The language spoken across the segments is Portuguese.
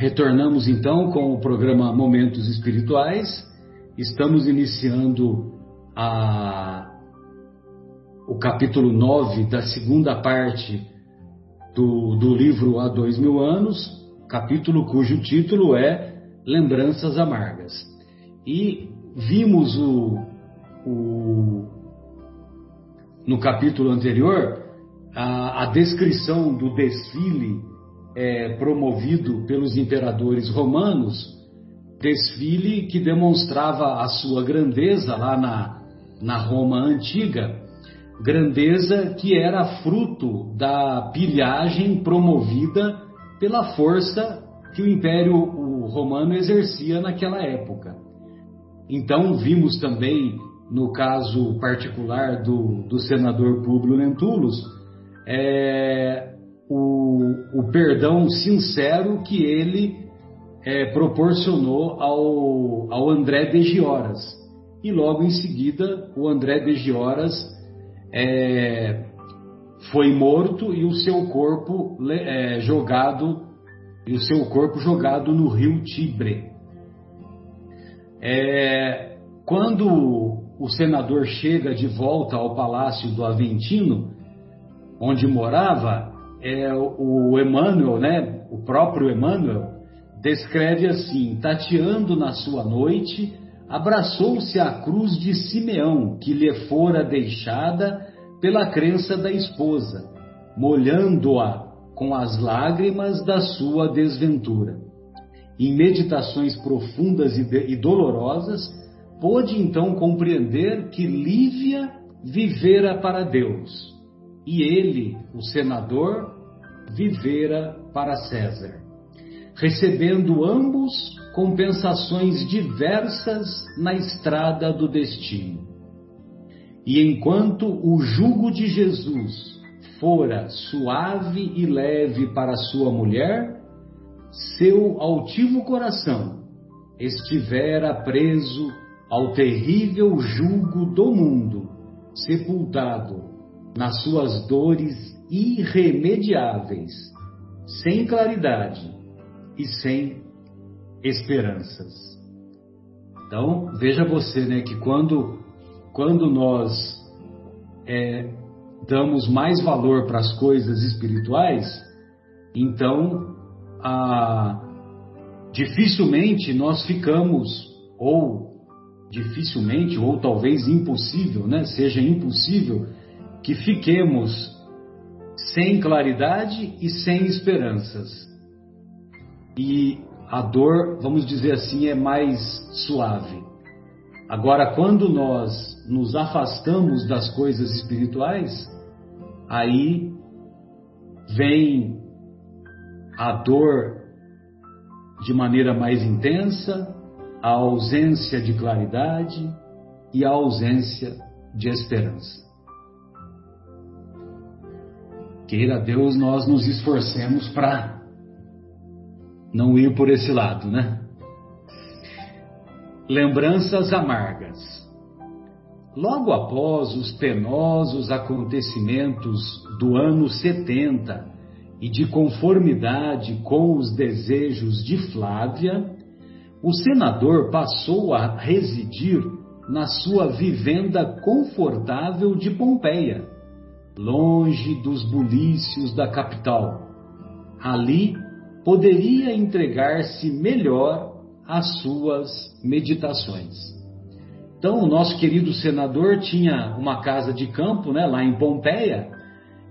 retornamos então com o programa Momentos Espirituais. Estamos iniciando a, o capítulo 9 da segunda parte do, do livro Há Dois Mil Anos, capítulo cujo título é Lembranças Amargas. E vimos o, o no capítulo anterior a, a descrição do desfile é, promovido pelos imperadores romanos, desfile que demonstrava a sua grandeza lá na, na Roma antiga, grandeza que era fruto da pilhagem promovida pela força que o Império Romano exercia naquela época. Então, vimos também, no caso particular do, do senador Públio Lentulus, é, o, o, perdão sincero que ele é, proporcionou ao, ao André de Gioras. E logo em seguida, o André de Gioras é, foi morto e o seu corpo é, jogado e o seu corpo jogado no rio Tibre. É, quando o senador chega de volta ao palácio do Aventino, onde morava, é, o Emmanuel, né, o próprio Emmanuel, descreve assim: tateando na sua noite, abraçou-se à cruz de Simeão, que lhe fora deixada pela crença da esposa, molhando-a com as lágrimas da sua desventura. Em meditações profundas e dolorosas, pôde então compreender que Lívia vivera para Deus e ele, o senador, vivera para César, recebendo ambos compensações diversas na estrada do destino. E enquanto o jugo de Jesus fora suave e leve para sua mulher, seu altivo coração estivera preso ao terrível jugo do mundo, sepultado nas suas dores irremediáveis, sem claridade e sem esperanças. Então, veja você, né, que quando, quando nós é, damos mais valor para as coisas espirituais, então a, dificilmente nós ficamos, ou dificilmente, ou talvez impossível, né, seja impossível que fiquemos sem claridade e sem esperanças. E a dor, vamos dizer assim, é mais suave. Agora, quando nós nos afastamos das coisas espirituais, aí vem a dor de maneira mais intensa, a ausência de claridade e a ausência de esperança. Queira Deus nós nos esforcemos para não ir por esse lado, né? Lembranças amargas. Logo após os penosos acontecimentos do ano 70 e de conformidade com os desejos de Flávia, o senador passou a residir na sua vivenda confortável de Pompeia longe dos bulícios da capital. Ali poderia entregar-se melhor às suas meditações. Então, o nosso querido senador tinha uma casa de campo, né, lá em Pompeia,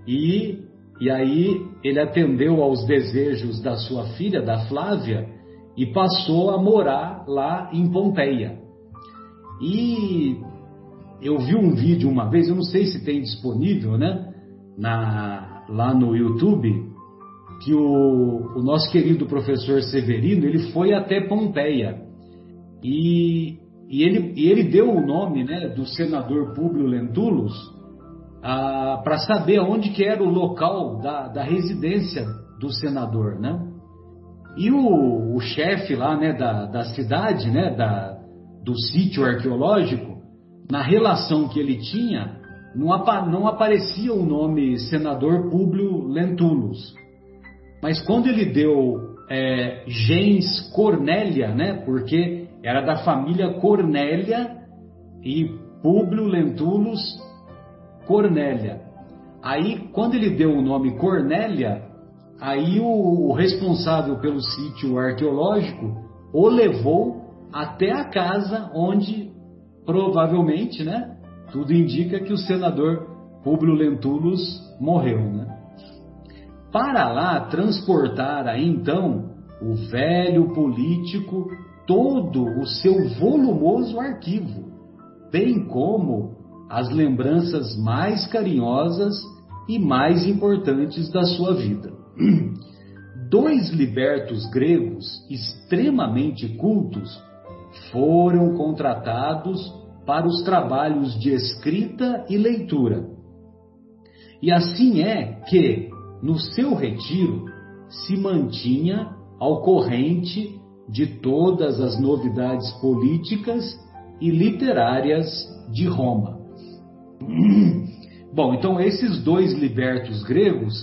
e, e aí ele atendeu aos desejos da sua filha, da Flávia, e passou a morar lá em Pompeia. E eu vi um vídeo uma vez, eu não sei se tem disponível, né? Na, lá no YouTube, que o, o nosso querido professor Severino ele foi até Pompeia e, e, ele, e ele deu o nome né, do senador Públio Lentulus para saber onde que era o local da, da residência do senador, né? E o, o chefe lá, né, da, da cidade, né, da, do sítio arqueológico, na relação que ele tinha, não, apa não aparecia o nome senador Públio Lentulus. Mas quando ele deu é, gens Cornélia, né? Porque era da família Cornélia e Públio Lentulus Cornélia. Aí, quando ele deu o nome Cornélia, aí o, o responsável pelo sítio arqueológico o levou até a casa onde provavelmente, né? Tudo indica que o senador Públio Lentulus morreu, né? Para lá transportara então o velho político todo o seu volumoso arquivo, bem como as lembranças mais carinhosas e mais importantes da sua vida. Dois libertos gregos extremamente cultos foram contratados para os trabalhos de escrita e leitura. E assim é que, no seu retiro, se mantinha ao corrente de todas as novidades políticas e literárias de Roma. Bom, então esses dois libertos gregos,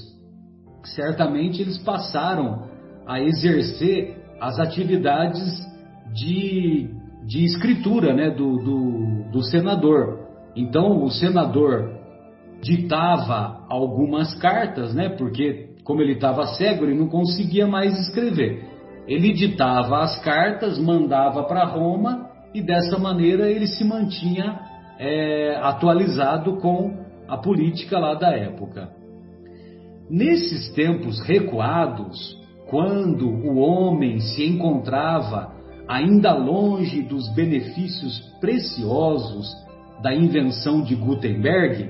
certamente eles passaram a exercer as atividades de, de escritura né, do, do, do senador. Então o senador ditava algumas cartas, né, porque como ele estava cego, ele não conseguia mais escrever. Ele ditava as cartas, mandava para Roma e dessa maneira ele se mantinha é, atualizado com a política lá da época. Nesses tempos recuados, quando o homem se encontrava ainda longe dos benefícios preciosos da invenção de Gutenberg,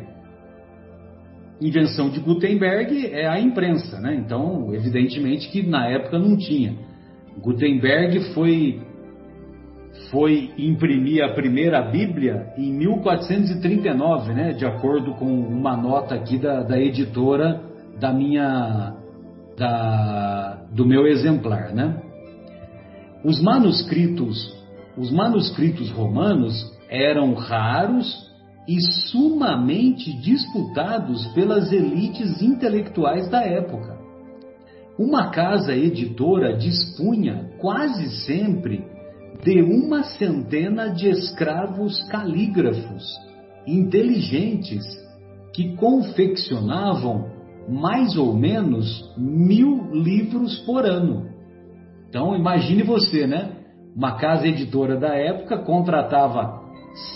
invenção de Gutenberg é a imprensa, né? Então, evidentemente que na época não tinha. Gutenberg foi foi imprimir a primeira Bíblia em 1439, né? De acordo com uma nota aqui da, da editora da minha da, do meu exemplar, né? Os manuscritos, os manuscritos romanos eram raros e sumamente disputados pelas elites intelectuais da época. Uma casa editora dispunha quase sempre de uma centena de escravos calígrafos inteligentes que confeccionavam mais ou menos mil livros por ano. Então imagine você, né? Uma casa editora da época contratava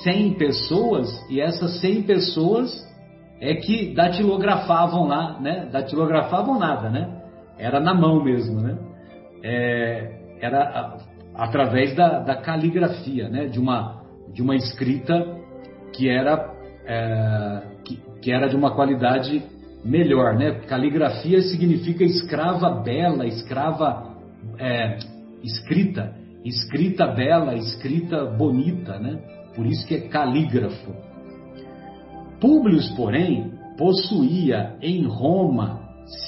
100 pessoas e essas 100 pessoas é que datilografavam lá, né? Datilografavam nada, né? Era na mão mesmo, né? É, era através da, da, caligrafia, né? De uma, de uma escrita que era, é, que, que era de uma qualidade melhor, né? Caligrafia significa escrava bela, escrava é, escrita, escrita bela, escrita bonita, né? Por isso que é calígrafo. Públio, porém, possuía em Roma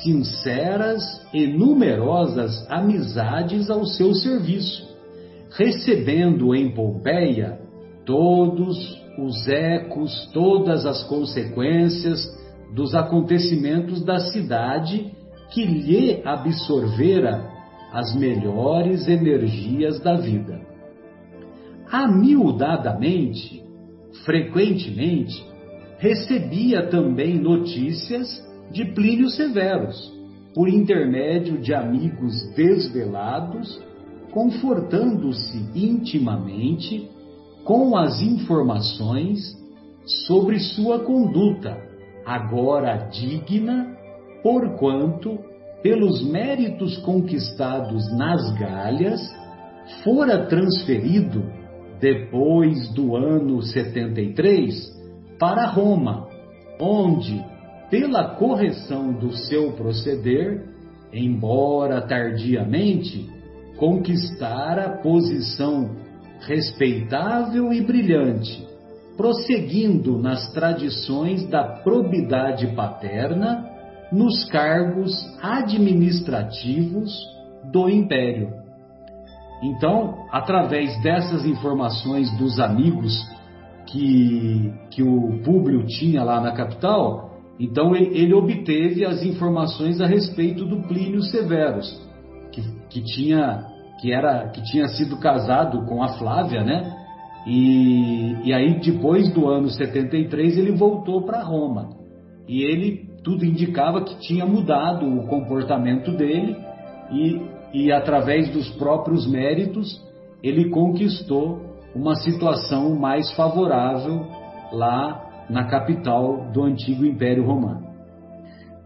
sinceras e numerosas amizades ao seu serviço, recebendo em Pompeia todos os ecos, todas as consequências dos acontecimentos da cidade que lhe absorvera as melhores energias da vida. Amiudadamente, frequentemente, recebia também notícias de Plínio Severos, por intermédio de amigos desvelados, confortando-se intimamente com as informações sobre sua conduta, agora digna, porquanto, pelos méritos conquistados nas Galhas, fora transferido, depois do ano 73, para Roma, onde, pela correção do seu proceder, embora tardiamente, conquistara posição respeitável e brilhante, prosseguindo nas tradições da probidade paterna nos cargos administrativos do império. Então, através dessas informações dos amigos que, que o Públio tinha lá na capital, então ele obteve as informações a respeito do Plínio Severus, que, que tinha que era que tinha sido casado com a Flávia, né? E, e aí depois do ano 73 ele voltou para Roma e ele tudo indicava que tinha mudado o comportamento dele e, e através dos próprios méritos ele conquistou uma situação mais favorável lá na capital do antigo Império Romano.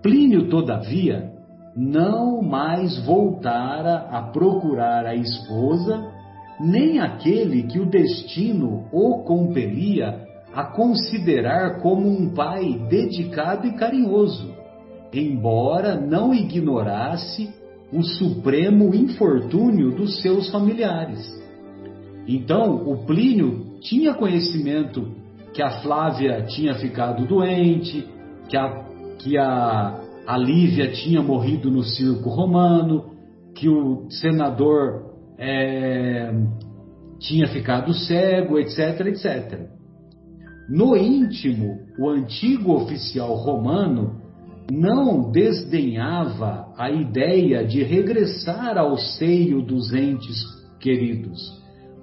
Plínio, todavia, não mais voltara a procurar a esposa, nem aquele que o destino o compelia a considerar como um pai dedicado e carinhoso, embora não ignorasse o supremo infortúnio dos seus familiares. Então, o Plínio tinha conhecimento que a Flávia tinha ficado doente, que a, que a, a Lívia tinha morrido no circo romano, que o senador é, tinha ficado cego, etc, etc. No íntimo, o antigo oficial romano não desdenhava a ideia de regressar ao seio dos entes queridos.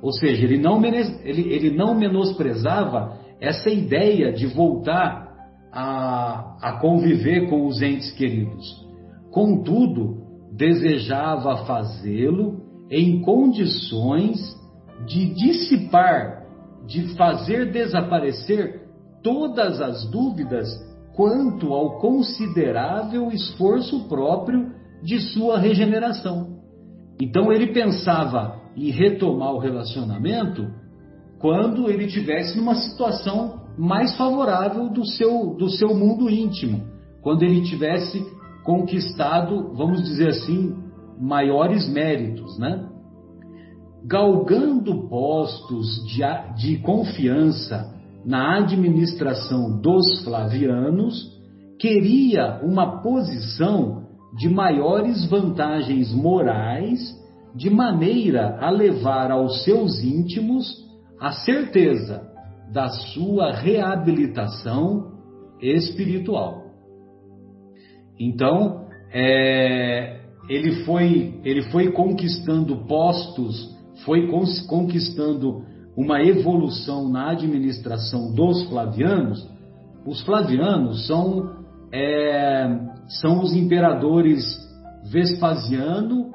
Ou seja, ele não, ele, ele não menosprezava essa ideia de voltar a, a conviver com os entes queridos. Contudo, desejava fazê-lo em condições de dissipar de fazer desaparecer todas as dúvidas quanto ao considerável esforço próprio de sua regeneração. Então ele pensava em retomar o relacionamento quando ele tivesse numa situação mais favorável do seu, do seu mundo íntimo, quando ele tivesse conquistado, vamos dizer assim, maiores méritos, né? Galgando postos de, de confiança na administração dos Flavianos, queria uma posição de maiores vantagens morais, de maneira a levar aos seus íntimos a certeza da sua reabilitação espiritual. Então, é, ele, foi, ele foi conquistando postos foi conquistando uma evolução na administração dos Flavianos, os Flavianos são, é, são os imperadores Vespasiano,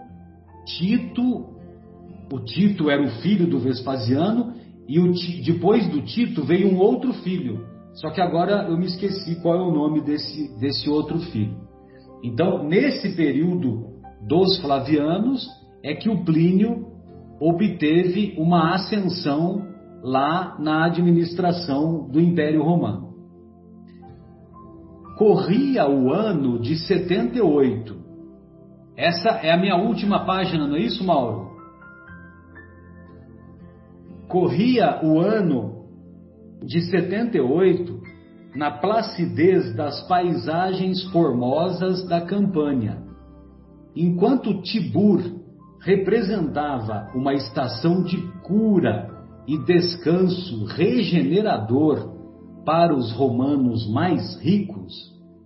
Tito, o Tito era o filho do Vespasiano, e o, depois do Tito veio um outro filho. Só que agora eu me esqueci qual é o nome desse, desse outro filho. Então, nesse período dos Flavianos, é que o Plínio obteve uma ascensão lá na administração do Império Romano. Corria o ano de 78. Essa é a minha última página, não é isso, Mauro? Corria o ano de 78 na placidez das paisagens formosas da campanha, enquanto Tibur representava uma estação de cura e descanso regenerador para os romanos mais ricos,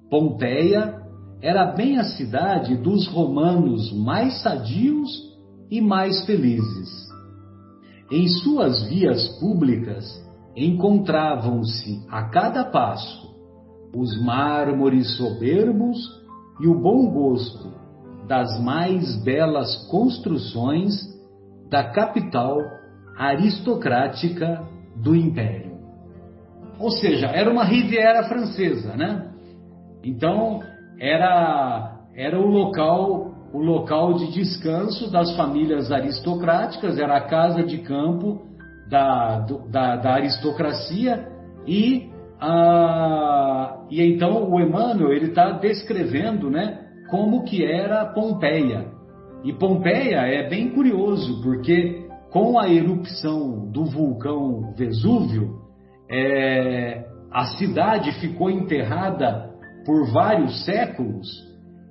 Pompeia era bem a cidade dos romanos mais sadios e mais felizes. Em suas vias públicas encontravam-se a cada passo os mármores soberbos e o bom gosto das mais belas construções da capital aristocrática do império. Ou seja, era uma Riviera francesa, né? Então, era era o local o local de descanso das famílias aristocráticas, era a casa de campo da, da, da aristocracia e, a, e então o Emmanuel ele está descrevendo, né, como que era Pompeia. E Pompeia é bem curioso, porque com a erupção do vulcão Vesúvio, é, a cidade ficou enterrada por vários séculos,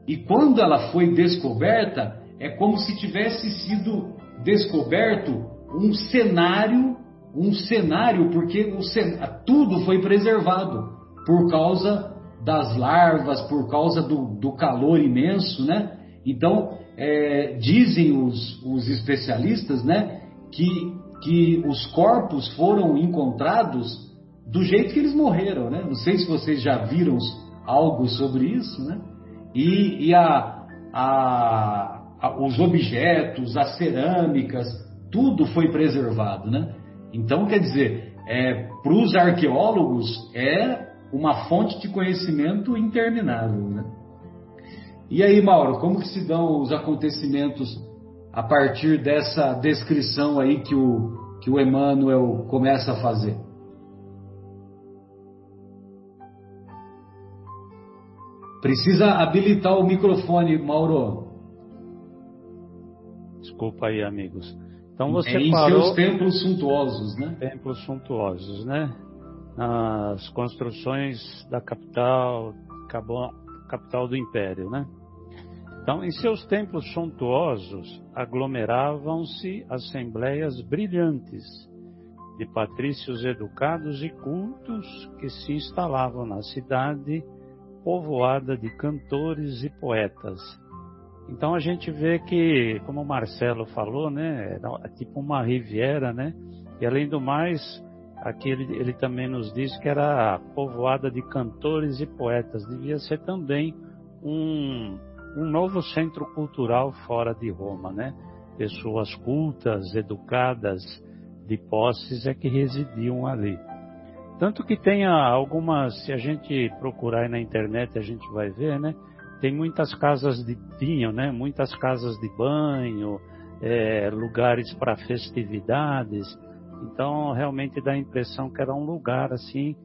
e quando ela foi descoberta, é como se tivesse sido descoberto um cenário, um cenário, porque o, tudo foi preservado por causa das larvas, por causa do, do calor imenso, né? Então, é, dizem os, os especialistas né, que, que os corpos foram encontrados do jeito que eles morreram. Né? Não sei se vocês já viram algo sobre isso. Né? E, e a, a, a, os objetos, as cerâmicas, tudo foi preservado. Né? Então, quer dizer, é, para os arqueólogos é uma fonte de conhecimento interminável. Né? E aí, Mauro, como que se dão os acontecimentos a partir dessa descrição aí que o, que o Emmanuel começa a fazer? Precisa habilitar o microfone, Mauro. Desculpa aí, amigos. Então você é em parou... seus templos suntuosos, né? Templos suntuosos, né? As construções da capital, capital do império, né? Então, em seus templos suntuosos, aglomeravam-se assembleias brilhantes de patrícios educados e cultos que se instalavam na cidade povoada de cantores e poetas. Então a gente vê que, como o Marcelo falou, né, é tipo uma riviera, né? E além do mais, aqui ele, ele também nos diz que era povoada de cantores e poetas. Devia ser também um, um novo centro cultural fora de Roma, né? Pessoas cultas, educadas, de posses é que residiam ali. Tanto que tem algumas, se a gente procurar na internet, a gente vai ver, né? Tem muitas casas de vinho, né? Muitas casas de banho, é, lugares para festividades. Então, realmente dá a impressão que era um lugar assim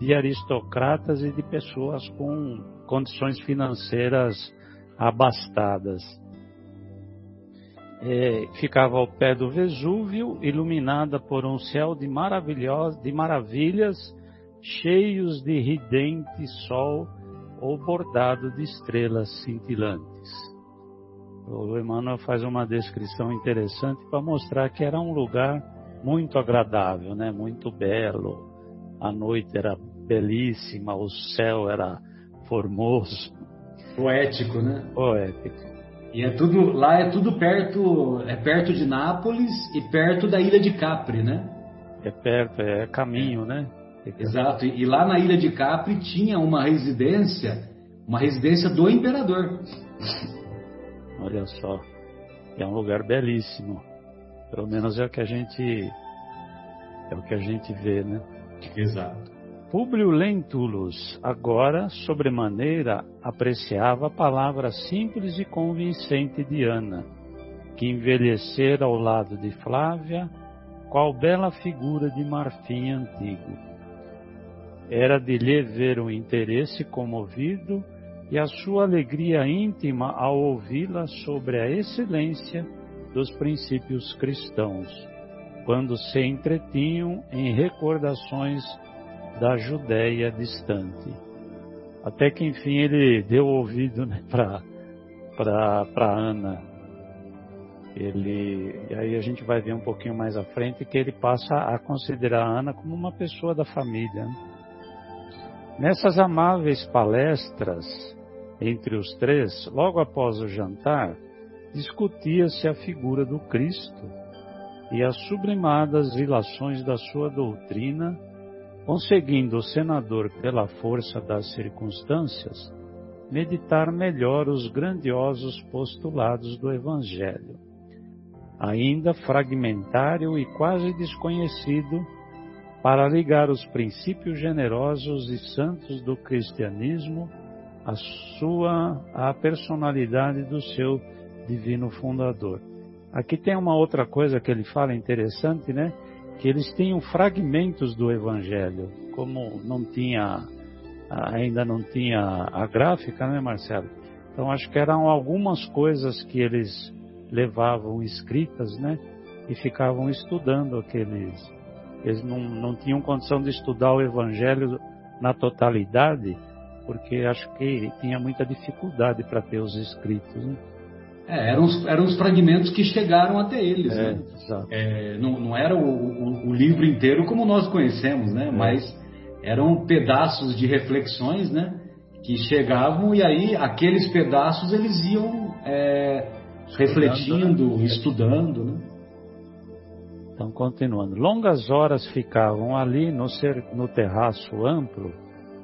de aristocratas e de pessoas com condições financeiras abastadas é, ficava ao pé do Vesúvio, iluminada por um céu de, de maravilhas, cheios de ridente sol ou bordado de estrelas cintilantes. O Emmanuel faz uma descrição interessante para mostrar que era um lugar muito agradável, né? muito belo. A noite era belíssima, o céu era formoso. Poético, né? Poético. E é tudo lá é tudo perto é perto de Nápoles e perto da ilha de Capri, né? É perto, é caminho, né? Exato. E, e lá na ilha de Capri tinha uma residência, uma residência do imperador. Olha só, é um lugar belíssimo. Pelo menos é o que a gente é o que a gente vê, né? Exato. Públio Lentulus, agora, sobremaneira, apreciava a palavra simples e convincente de Ana, que envelhecera ao lado de Flávia, qual bela figura de marfim antigo. Era de lhe ver o interesse comovido e a sua alegria íntima ao ouvi-la sobre a excelência dos princípios cristãos, quando se entretinham em recordações da Judéia distante. Até que enfim ele deu ouvido né, para Ana. Ele, e aí a gente vai ver um pouquinho mais à frente que ele passa a considerar a Ana como uma pessoa da família. Né? Nessas amáveis palestras entre os três, logo após o jantar, discutia-se a figura do Cristo e as sublimadas ilações da sua doutrina conseguindo o senador, pela força das circunstâncias, meditar melhor os grandiosos postulados do Evangelho. Ainda fragmentário e quase desconhecido, para ligar os princípios generosos e santos do cristianismo à sua à personalidade do seu divino fundador. Aqui tem uma outra coisa que ele fala interessante, né? que eles tinham fragmentos do Evangelho, como não tinha, ainda não tinha a gráfica, né, Marcelo? Então acho que eram algumas coisas que eles levavam escritas, né? E ficavam estudando aqueles. Eles não, não tinham condição de estudar o Evangelho na totalidade, porque acho que tinha muita dificuldade para ter os escritos. Né? É, eram, os, eram os fragmentos que chegaram até eles. É, né? é, não, não era o, o, o, livro inteiro como nós conhecemos, né? É. mas eram pedaços de reflexões né? que chegavam e aí aqueles pedaços eles iam é, refletindo, né? estudando. Né? Então, continuando. Longas horas ficavam ali no, ser, no terraço amplo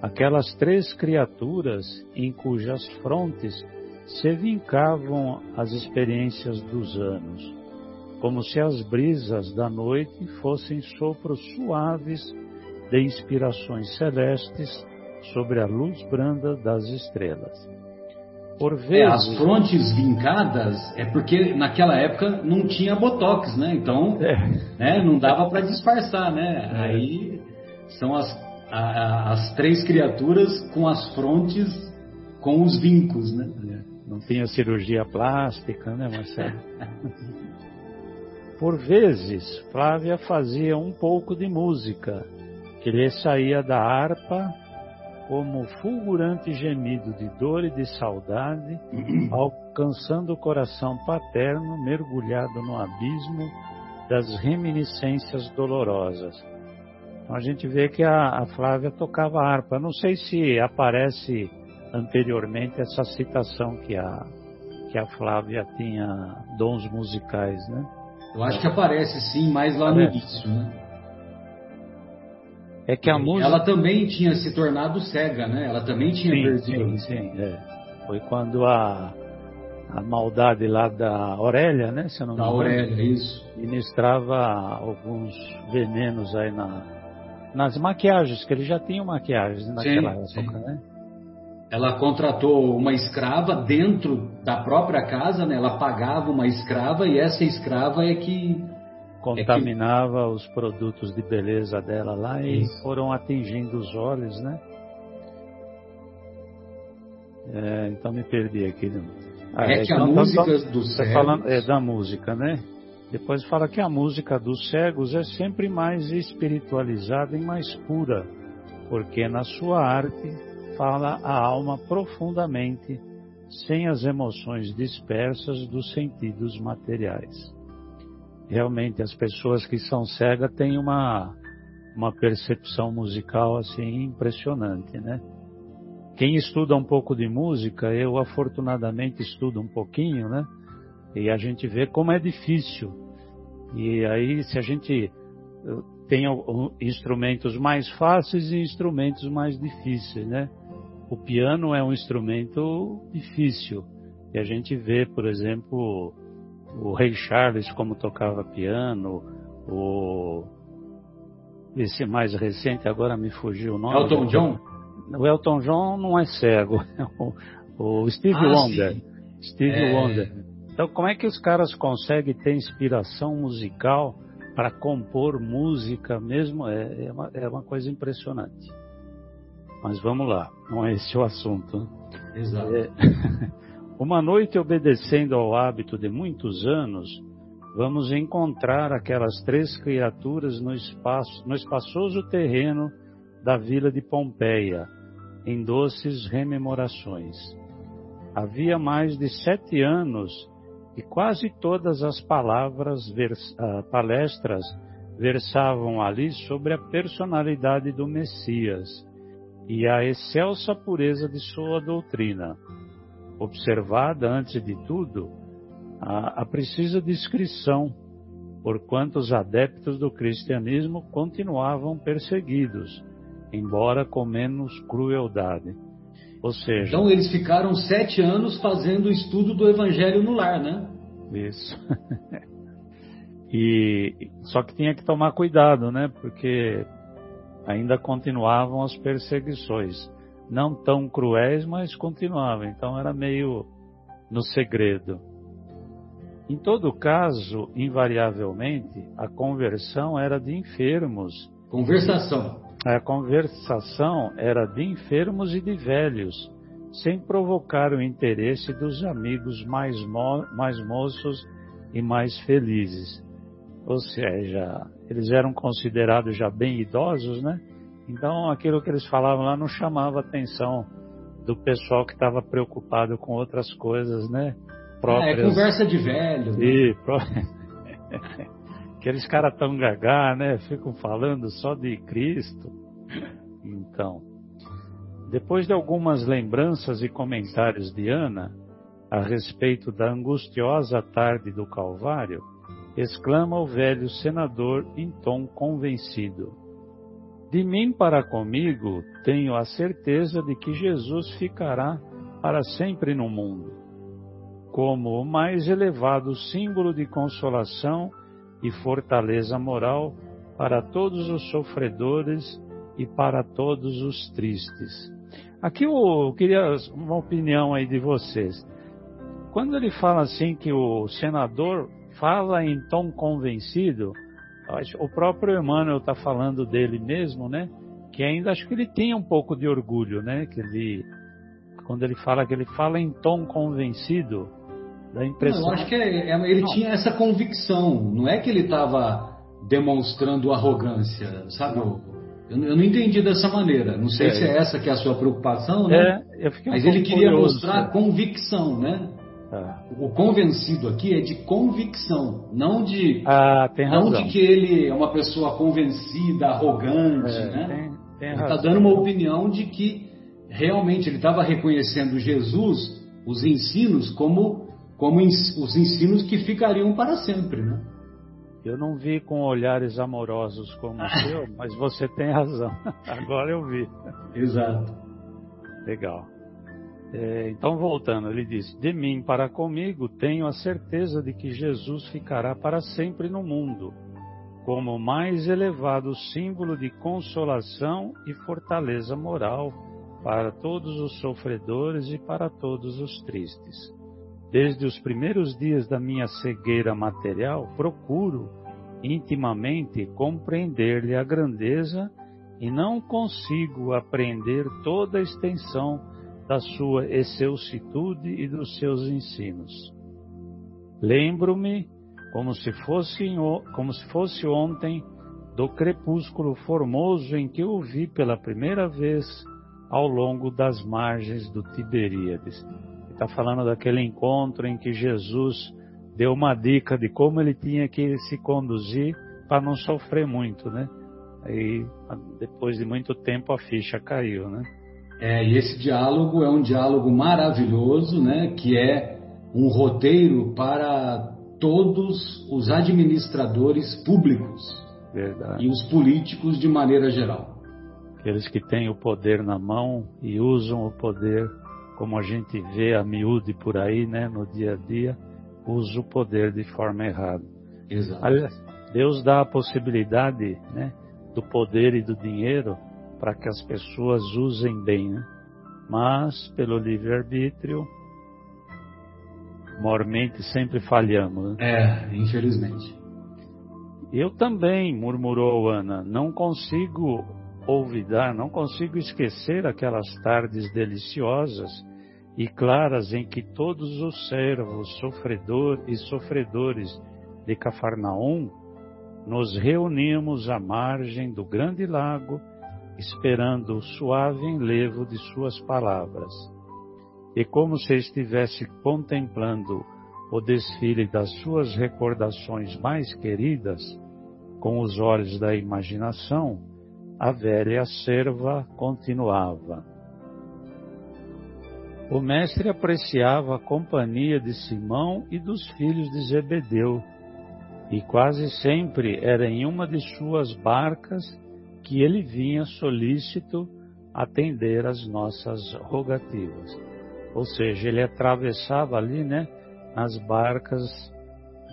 aquelas três criaturas em cujas frontes se vincavam as experiências dos anos, como se as brisas da noite fossem sopros suaves de inspirações celestes sobre a luz branda das estrelas. Por vezes, é, as frontes vincadas é porque naquela época não tinha botox, né? Então, é. né, não dava para disfarçar, né? É. Aí são as, a, as três criaturas com as frontes com os vincos, né? Não tinha cirurgia plástica, né, Marcelo? Por vezes, Flávia fazia um pouco de música, que lhe saía da harpa como fulgurante gemido de dor e de saudade, alcançando o coração paterno mergulhado no abismo das reminiscências dolorosas. Então a gente vê que a, a Flávia tocava harpa. Não sei se aparece anteriormente essa citação que a, que a Flávia tinha dons musicais, né? Eu acho que aparece sim, mais lá no início, né? É que a música. Ela também tinha se tornado cega, né? Ela também tinha sim, perdido. Sim, sim, é. Foi quando a, a maldade lá da Aurélia, né? Se eu não da Aurélia, isso. Ministrava alguns venenos aí na, nas maquiagens, que ele já tinha maquiagens naquela sim, época, sim. né? Ela contratou uma escrava dentro da própria casa, né? Ela pagava uma escrava e essa escrava é que contaminava é que... os produtos de beleza dela lá e Isso. foram atingindo os olhos, né? É, então me perdi aqui. Ah, é, é que então, a tá música então, dos cegos... Falando, é da música, né? Depois fala que a música dos cegos é sempre mais espiritualizada e mais pura, porque na sua arte fala a alma profundamente, sem as emoções dispersas dos sentidos materiais. Realmente, as pessoas que são cegas têm uma, uma percepção musical assim impressionante, né? Quem estuda um pouco de música, eu afortunadamente estudo um pouquinho, né? E a gente vê como é difícil. E aí, se a gente eh, tem instrumentos mais fáceis e instrumentos mais difíceis, né? O piano é um instrumento difícil. E a gente vê, por exemplo, o Rei Charles como tocava piano, o esse mais recente agora me fugiu o nome. Elton John? O Elton John não é cego, é o, o Steve ah, Wonder. Sim. Steve é... Wonder. Então, como é que os caras conseguem ter inspiração musical para compor música mesmo? É, é, uma, é uma coisa impressionante. Mas vamos lá, não é esse o assunto. Exato. É... Uma noite, obedecendo ao hábito de muitos anos, vamos encontrar aquelas três criaturas no, espaço, no espaçoso terreno da vila de Pompeia, em doces rememorações. Havia mais de sete anos e quase todas as palavras, vers, uh, palestras versavam ali sobre a personalidade do Messias e a excelsa pureza de sua doutrina, observada, antes de tudo, a, a precisa descrição, porquanto os adeptos do cristianismo continuavam perseguidos, embora com menos crueldade. Ou seja. Então eles ficaram sete anos fazendo o estudo do Evangelho no lar, né? Isso. e só que tinha que tomar cuidado, né? Porque ainda continuavam as perseguições. Não tão cruéis, mas continuavam. Então era meio no segredo. Em todo caso, invariavelmente, a conversão era de enfermos. Conversação. A conversação era de enfermos e de velhos, sem provocar o interesse dos amigos mais, mo mais moços e mais felizes. Ou seja, eles eram considerados já bem idosos, né? Então aquilo que eles falavam lá não chamava a atenção do pessoal que estava preocupado com outras coisas, né? Próprias... É, conversa de velho. Né? E, pró... Aqueles caras tão gagá, né? Ficam falando só de Cristo. Então, depois de algumas lembranças e comentários de Ana, a respeito da angustiosa tarde do Calvário, exclama o velho senador em tom convencido. De mim para comigo, tenho a certeza de que Jesus ficará para sempre no mundo, como o mais elevado símbolo de consolação e fortaleza moral para todos os sofredores e para todos os tristes. Aqui eu queria uma opinião aí de vocês. Quando ele fala assim que o senador fala em tom convencido, o próprio Emmanuel está falando dele mesmo, né? Que ainda acho que ele tinha um pouco de orgulho, né? Que ele, quando ele fala que ele fala em tom convencido, dá a impressão. Não, eu acho que é, é, ele não. tinha essa convicção. Não é que ele estava demonstrando arrogância, sabe? Eu, eu, não entendi dessa maneira. Não sei é, se é essa que é a sua preocupação, né? É, um Mas ele queria curioso, mostrar convicção, né? O convencido aqui é de convicção, não de ah, não de que ele é uma pessoa convencida, arrogante, é, né? Tem, tem ele está dando uma opinião de que realmente ele estava reconhecendo Jesus, os ensinos como como os ensinos que ficariam para sempre, né? Eu não vi com olhares amorosos como o seu, mas você tem razão. Agora eu vi. Exato. Legal. É, então, voltando, ele diz: De mim para comigo tenho a certeza de que Jesus ficará para sempre no mundo, como o mais elevado símbolo de consolação e fortaleza moral para todos os sofredores e para todos os tristes. Desde os primeiros dias da minha cegueira material, procuro intimamente compreender-lhe a grandeza e não consigo apreender toda a extensão da sua excelsitude e dos seus ensinos. Lembro-me, como se fosse, como se fosse ontem, do crepúsculo formoso em que o vi pela primeira vez ao longo das margens do Tiberíades. Está falando daquele encontro em que Jesus deu uma dica de como ele tinha que se conduzir para não sofrer muito, né? Aí, depois de muito tempo, a ficha caiu, né? É, e esse diálogo é um diálogo maravilhoso, né, que é um roteiro para todos os administradores públicos Verdade. e os políticos de maneira geral. Aqueles que têm o poder na mão e usam o poder, como a gente vê a miúde por aí, né, no dia a dia, usa o poder de forma errada. Exato. Deus dá a possibilidade, né, do poder e do dinheiro para que as pessoas usem bem, né? Mas, pelo livre-arbítrio, mormente sempre falhamos. Né? É, infelizmente. Eu também, murmurou Ana, não consigo olvidar, não consigo esquecer aquelas tardes deliciosas e claras em que todos os servos, sofredor e sofredores de Cafarnaum nos reuníamos à margem do grande lago esperando o suave enlevo de suas palavras. E como se estivesse contemplando o desfile das suas recordações mais queridas, com os olhos da imaginação, a velha serva continuava. O mestre apreciava a companhia de Simão e dos filhos de Zebedeu, e quase sempre era em uma de suas barcas que ele vinha solícito atender às nossas rogativas. Ou seja, ele atravessava ali, né, nas barcas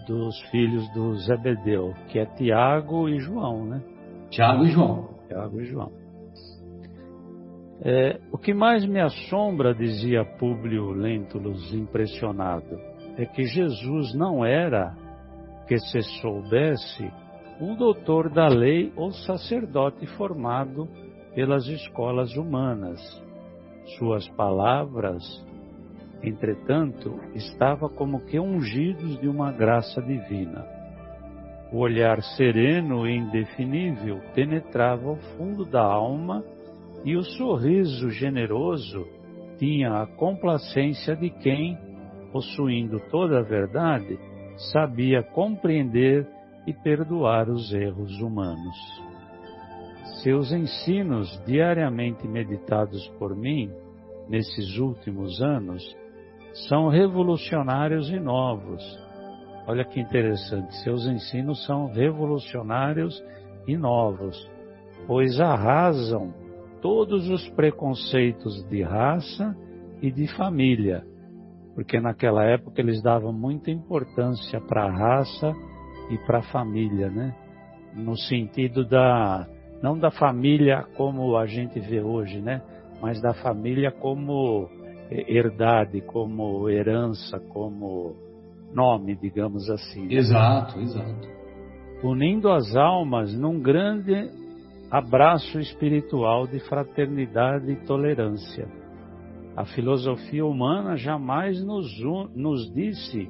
dos filhos do Zebedeu, que é Tiago e João, né? Tiago e João. Tiago e João. É, o que mais me assombra, dizia Públio Lentulus, impressionado, é que Jesus não era, que se soubesse, um doutor da lei ou sacerdote formado pelas escolas humanas. Suas palavras, entretanto, estavam como que ungidos de uma graça divina. O olhar sereno e indefinível penetrava o fundo da alma e o sorriso generoso tinha a complacência de quem, possuindo toda a verdade, sabia compreender e perdoar os erros humanos. Seus ensinos, diariamente meditados por mim nesses últimos anos, são revolucionários e novos. Olha que interessante, seus ensinos são revolucionários e novos, pois arrasam todos os preconceitos de raça e de família, porque naquela época eles davam muita importância para a raça e para a família, né? No sentido da não da família como a gente vê hoje, né? Mas da família como herdade, como herança, como nome, digamos assim. Né? Exato, exato. Unindo as almas num grande abraço espiritual de fraternidade e tolerância. A filosofia humana jamais nos, nos disse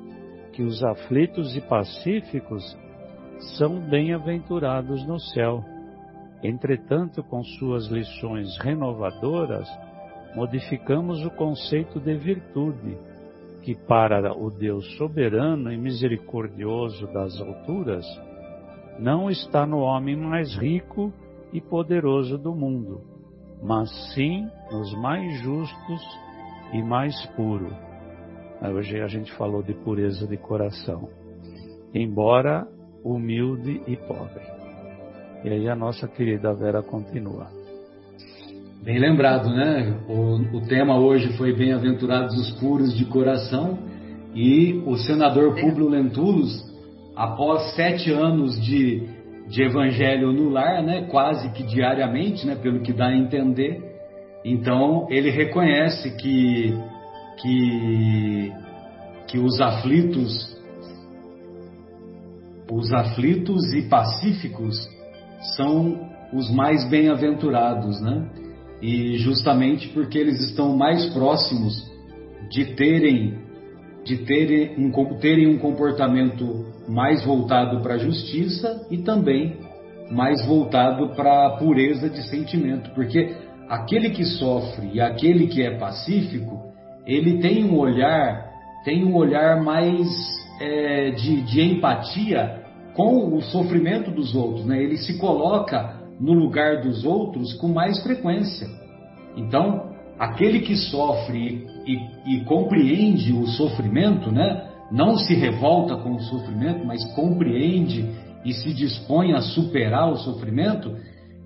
que os aflitos e pacíficos são bem-aventurados no céu. Entretanto, com suas lições renovadoras, modificamos o conceito de virtude, que para o Deus soberano e misericordioso das alturas, não está no homem mais rico e poderoso do mundo, mas sim nos mais justos e mais puro. Hoje a gente falou de pureza de coração, embora humilde e pobre. E aí a nossa querida Vera continua. Bem lembrado, né? O, o tema hoje foi Bem-aventurados os puros de coração e o senador Públio Lentulus, após sete anos de de evangelho no lar, né, quase que diariamente, né, pelo que dá a entender. Então ele reconhece que que que os aflitos os aflitos e pacíficos são os mais bem-aventurados, né? E justamente porque eles estão mais próximos de terem de terem um, terem um comportamento mais voltado para a justiça e também mais voltado para a pureza de sentimento, porque aquele que sofre e aquele que é pacífico, ele tem um olhar, tem um olhar mais é, de, de empatia com o sofrimento dos outros, né? Ele se coloca no lugar dos outros com mais frequência. Então, aquele que sofre e, e, compreende o sofrimento, né? não se revolta com o sofrimento, mas compreende e se dispõe a superar o sofrimento,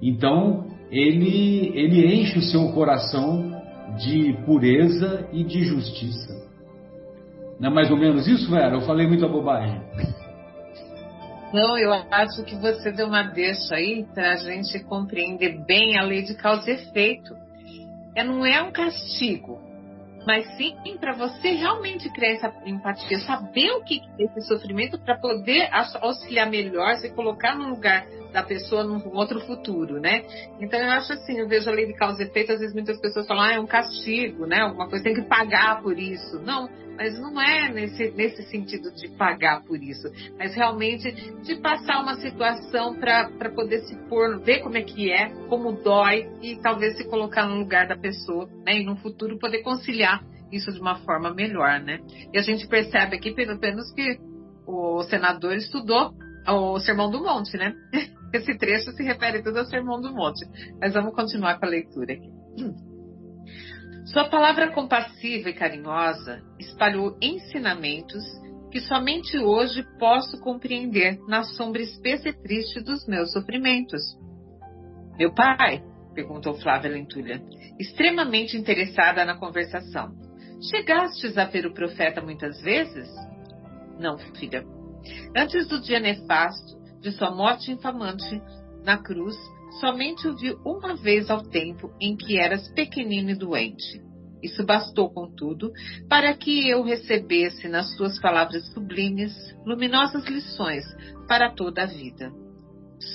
então ele, ele enche o seu coração de pureza e de justiça. Não é mais ou menos isso, Vera? Eu falei muita bobagem. Não, eu acho que você deu uma deixa aí para a gente compreender bem a lei de causa e efeito. É, não é um castigo, mas sim para você realmente criar essa empatia, saber o que é esse sofrimento para poder auxiliar melhor, se colocar no lugar da pessoa num outro futuro, né? Então eu acho assim, eu vejo a lei de causa e efeito, às vezes muitas pessoas falam, ah, é um castigo, né? Alguma coisa tem que pagar por isso. Não, mas não é nesse, nesse sentido de pagar por isso, mas realmente de passar uma situação para poder se pôr, ver como é que é, como dói e talvez se colocar no lugar da pessoa, né? E no futuro poder conciliar isso de uma forma melhor, né? E a gente percebe aqui, pelo menos, que o senador estudou o Sermão do Monte, né? Esse trecho se refere tudo ao Sermão do Monte. Mas vamos continuar com a leitura aqui. Sua palavra compassiva e carinhosa espalhou ensinamentos que somente hoje posso compreender na sombra espessa e triste dos meus sofrimentos. Meu pai, perguntou Flávia Lentulha, extremamente interessada na conversação. Chegastes a ver o profeta muitas vezes? Não, filha. Antes do dia nefasto de sua morte infamante na cruz, somente o vi uma vez ao tempo em que eras pequenino e doente. Isso bastou, contudo, para que eu recebesse nas suas palavras sublimes luminosas lições para toda a vida.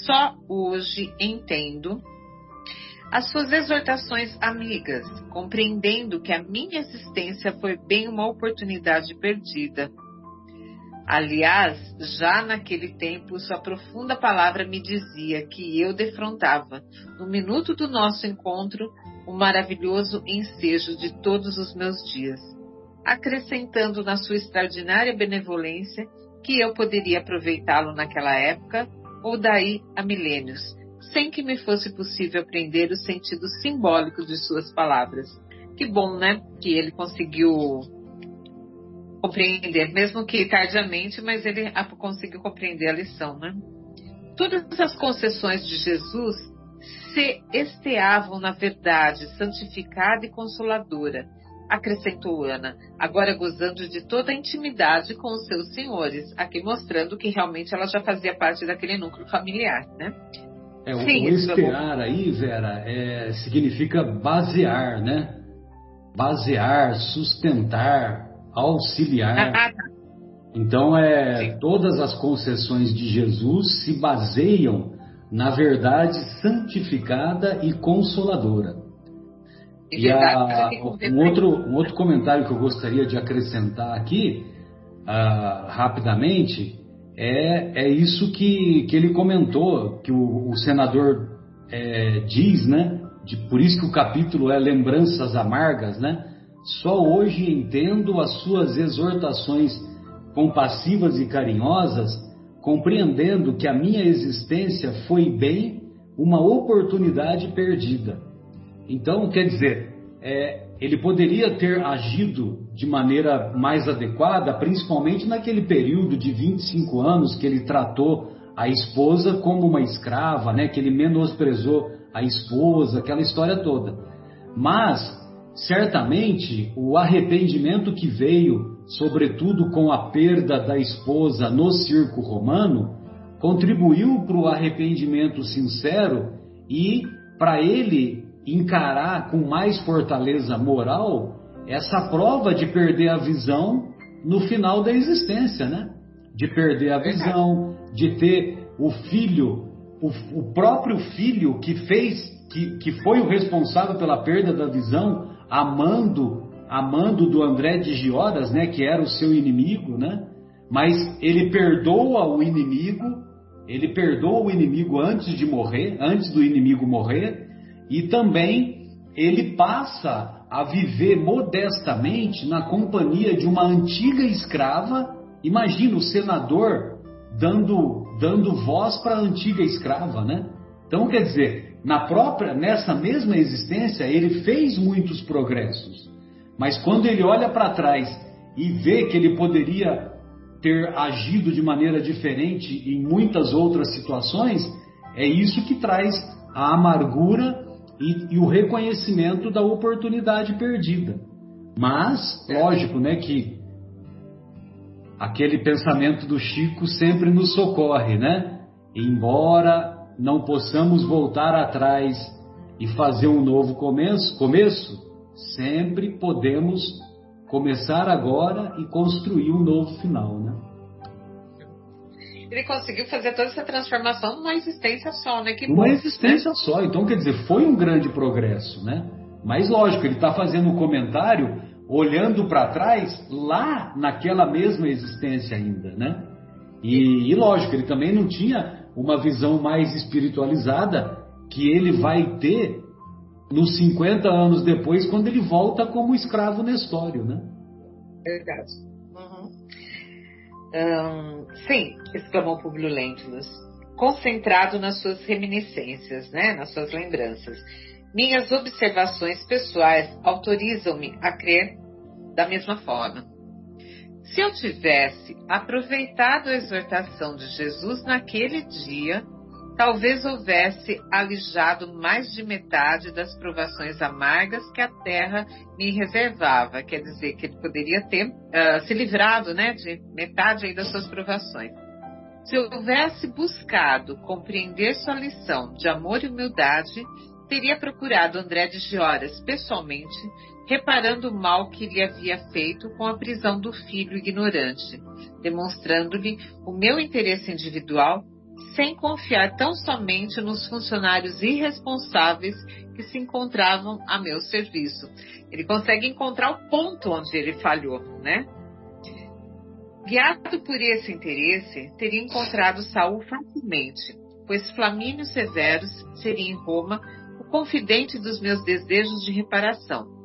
Só hoje entendo as suas exortações amigas, compreendendo que a minha existência foi bem uma oportunidade perdida Aliás, já naquele tempo, sua profunda palavra me dizia que eu defrontava, no minuto do nosso encontro, o maravilhoso ensejo de todos os meus dias, acrescentando na sua extraordinária benevolência que eu poderia aproveitá-lo naquela época ou daí a milênios, sem que me fosse possível aprender o sentido simbólico de suas palavras. Que bom, né? Que ele conseguiu compreender, mesmo que tardiamente, mas ele conseguiu compreender a lição, né? Todas as concessões de Jesus se esteavam na verdade santificada e consoladora, acrescentou Ana, agora gozando de toda a intimidade com os seus senhores, aqui mostrando que realmente ela já fazia parte daquele núcleo familiar, né? É, o, Sim, o estear aí, Vera, é, significa basear, né? Basear, sustentar, auxiliar. Ah, tá. Então, é, todas as concessões de Jesus se baseiam na verdade santificada e consoladora. E a, um, outro, um outro comentário que eu gostaria de acrescentar aqui, uh, rapidamente, é, é isso que, que ele comentou, que o, o senador é, diz, né? De, por isso que o capítulo é Lembranças Amargas, né? Só hoje entendo as suas exortações compassivas e carinhosas, compreendendo que a minha existência foi bem uma oportunidade perdida. Então, quer dizer, é, ele poderia ter agido de maneira mais adequada, principalmente naquele período de 25 anos que ele tratou a esposa como uma escrava, né, que ele menosprezou a esposa, aquela história toda. Mas, certamente, o arrependimento que veio sobretudo com a perda da esposa no circo romano, contribuiu para o arrependimento sincero e para ele encarar com mais fortaleza moral essa prova de perder a visão no final da existência, né? De perder a visão, de ter o filho, o, o próprio filho que fez, que, que foi o responsável pela perda da visão, amando amando do André de Gioras, né, que era o seu inimigo, né? Mas ele perdoa o inimigo, ele perdoa o inimigo antes de morrer, antes do inimigo morrer, e também ele passa a viver modestamente na companhia de uma antiga escrava. Imagina o senador dando dando voz para a antiga escrava, né? Então, quer dizer, na própria nessa mesma existência, ele fez muitos progressos. Mas quando ele olha para trás e vê que ele poderia ter agido de maneira diferente em muitas outras situações, é isso que traz a amargura e, e o reconhecimento da oportunidade perdida. Mas, lógico, né, que aquele pensamento do Chico sempre nos socorre, né? Embora não possamos voltar atrás e fazer um novo começo, começo Sempre podemos começar agora e construir um novo final, né? Ele conseguiu fazer toda essa transformação numa existência só, né? Que uma existência só. Então, quer dizer, foi um grande progresso, né? Mas lógico, ele está fazendo um comentário olhando para trás lá naquela mesma existência ainda, né? E, e lógico, ele também não tinha uma visão mais espiritualizada que ele vai ter nos 50 anos depois, quando ele volta como escravo Nestório, né? Verdade. Uhum. Um, sim, exclamou Publio Lentulus, concentrado nas suas reminiscências, né, nas suas lembranças. Minhas observações pessoais autorizam-me a crer da mesma forma. Se eu tivesse aproveitado a exortação de Jesus naquele dia, talvez houvesse alijado mais de metade das provações amargas que a terra me reservava. Quer dizer, que ele poderia ter uh, se livrado né, de metade das suas provações. Se eu houvesse buscado compreender sua lição de amor e humildade, teria procurado André de Gioras pessoalmente, reparando o mal que lhe havia feito com a prisão do filho ignorante, demonstrando-lhe o meu interesse individual sem confiar tão somente nos funcionários irresponsáveis que se encontravam a meu serviço. Ele consegue encontrar o ponto onde ele falhou, né? Guiado por esse interesse, teria encontrado Saul facilmente, pois Flamínio Severus seria em Roma o confidente dos meus desejos de reparação,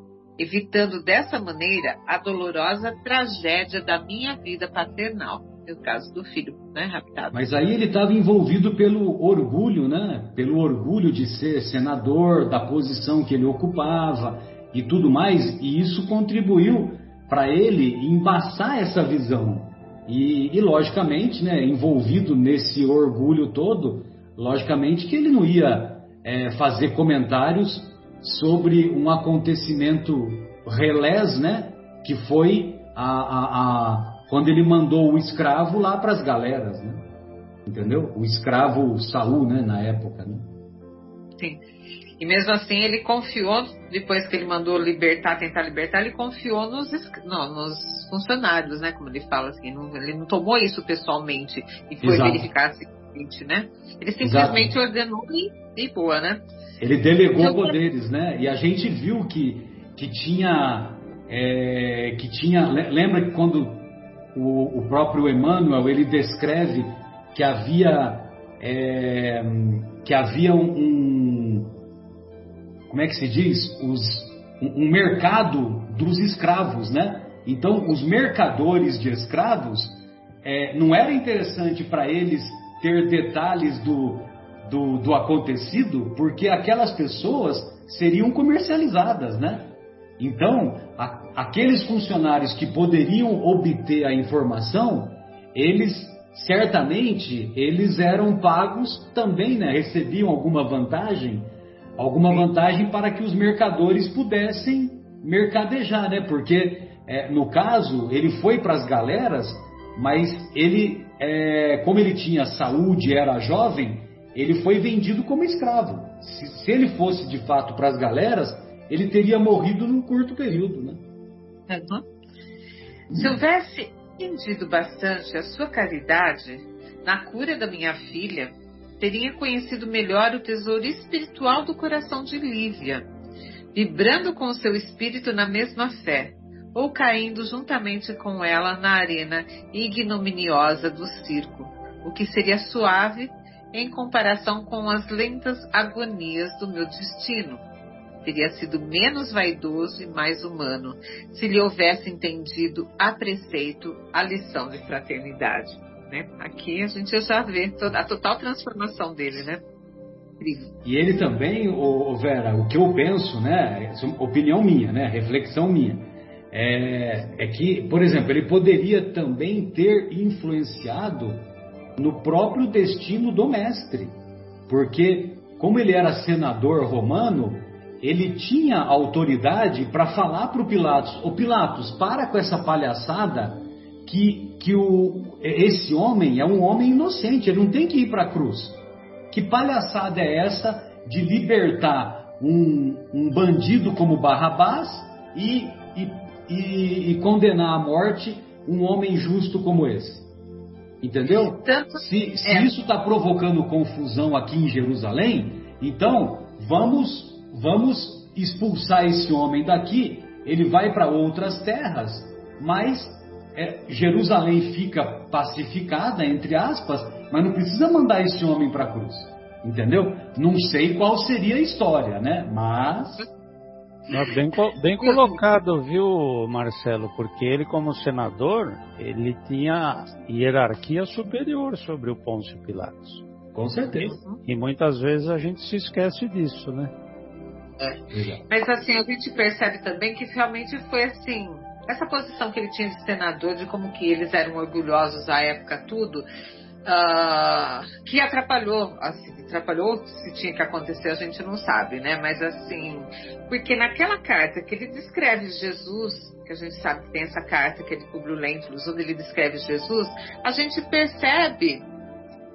evitando dessa maneira a dolorosa tragédia da minha vida paternal no caso do filho, né, raptado. Mas aí ele estava envolvido pelo orgulho, né? Pelo orgulho de ser senador, da posição que ele ocupava e tudo mais, e isso contribuiu para ele embaçar essa visão. E, e, logicamente, né, envolvido nesse orgulho todo, logicamente que ele não ia é, fazer comentários sobre um acontecimento relés, né, que foi a, a, a, quando ele mandou o escravo lá para as galeras, né? entendeu? O escravo Saul, né, na época. Né? Sim. E mesmo assim ele confiou, depois que ele mandou libertar, tentar libertar, ele confiou nos, não, nos funcionários, né? Como ele fala assim, não, ele não tomou isso pessoalmente e foi Exato. verificar né? Ele simplesmente Exato. ordenou e, e boa, né? Ele delegou então, poderes, né? E a gente viu que, que tinha. É, que tinha. Lembra que quando o, o próprio Emmanuel ele descreve que havia. É, que havia um, um como é que se diz? Os, um, um mercado dos escravos, né? Então, os mercadores de escravos, é, não era interessante para eles ter detalhes do, do, do, acontecido, porque aquelas pessoas seriam comercializadas, né? Então, a, aqueles funcionários que poderiam obter a informação, eles certamente eles eram pagos também, né? Recebiam alguma vantagem alguma vantagem para que os mercadores pudessem mercadejar, né? Porque é, no caso ele foi para as galeras, mas ele, é, como ele tinha saúde, era jovem, ele foi vendido como escravo. Se, se ele fosse de fato para as galeras, ele teria morrido num curto período, né? Se houvesse entendido bastante a sua caridade na cura da minha filha, teria conhecido melhor o tesouro espiritual do coração de Lívia, vibrando com o seu espírito na mesma fé, ou caindo juntamente com ela na arena ignominiosa do circo, o que seria suave em comparação com as lentas agonias do meu destino. Teria sido menos vaidoso e mais humano se lhe houvesse entendido a preceito a lição de fraternidade. Né? Aqui a gente já vê a total transformação dele, né? E ele também, o, Vera, o que eu penso, né? É opinião minha, né? Reflexão minha. É, é que, por exemplo, ele poderia também ter influenciado no próprio destino do mestre, porque como ele era senador romano, ele tinha autoridade para falar para o Pilatos: "O Pilatos, para com essa palhaçada que, que o, esse homem é um homem inocente, ele não tem que ir para a cruz. Que palhaçada é essa de libertar um, um bandido como Barrabás e, e, e, condenar à morte um homem justo como esse? Entendeu? Tanto, se, se é. isso está provocando confusão aqui em Jerusalém, então vamos, vamos expulsar esse homem daqui. Ele vai para outras terras, mas é, Jerusalém fica pacificada, entre aspas, mas não precisa mandar esse homem para a cruz. Entendeu? Não sei qual seria a história, né? Mas. Bem, bem colocado, viu, Marcelo? Porque ele, como senador, ele tinha hierarquia superior sobre o Pôncio Pilatos. Com certeza. E, e muitas vezes a gente se esquece disso, né? É. Mas assim, a gente percebe também que realmente foi assim essa posição que ele tinha de senador, de como que eles eram orgulhosos à época, tudo, uh, que atrapalhou, assim, atrapalhou se tinha que acontecer, a gente não sabe, né? Mas assim, porque naquela carta que ele descreve Jesus, que a gente sabe que tem essa carta que ele publicou Lentulus, onde ele descreve Jesus, a gente percebe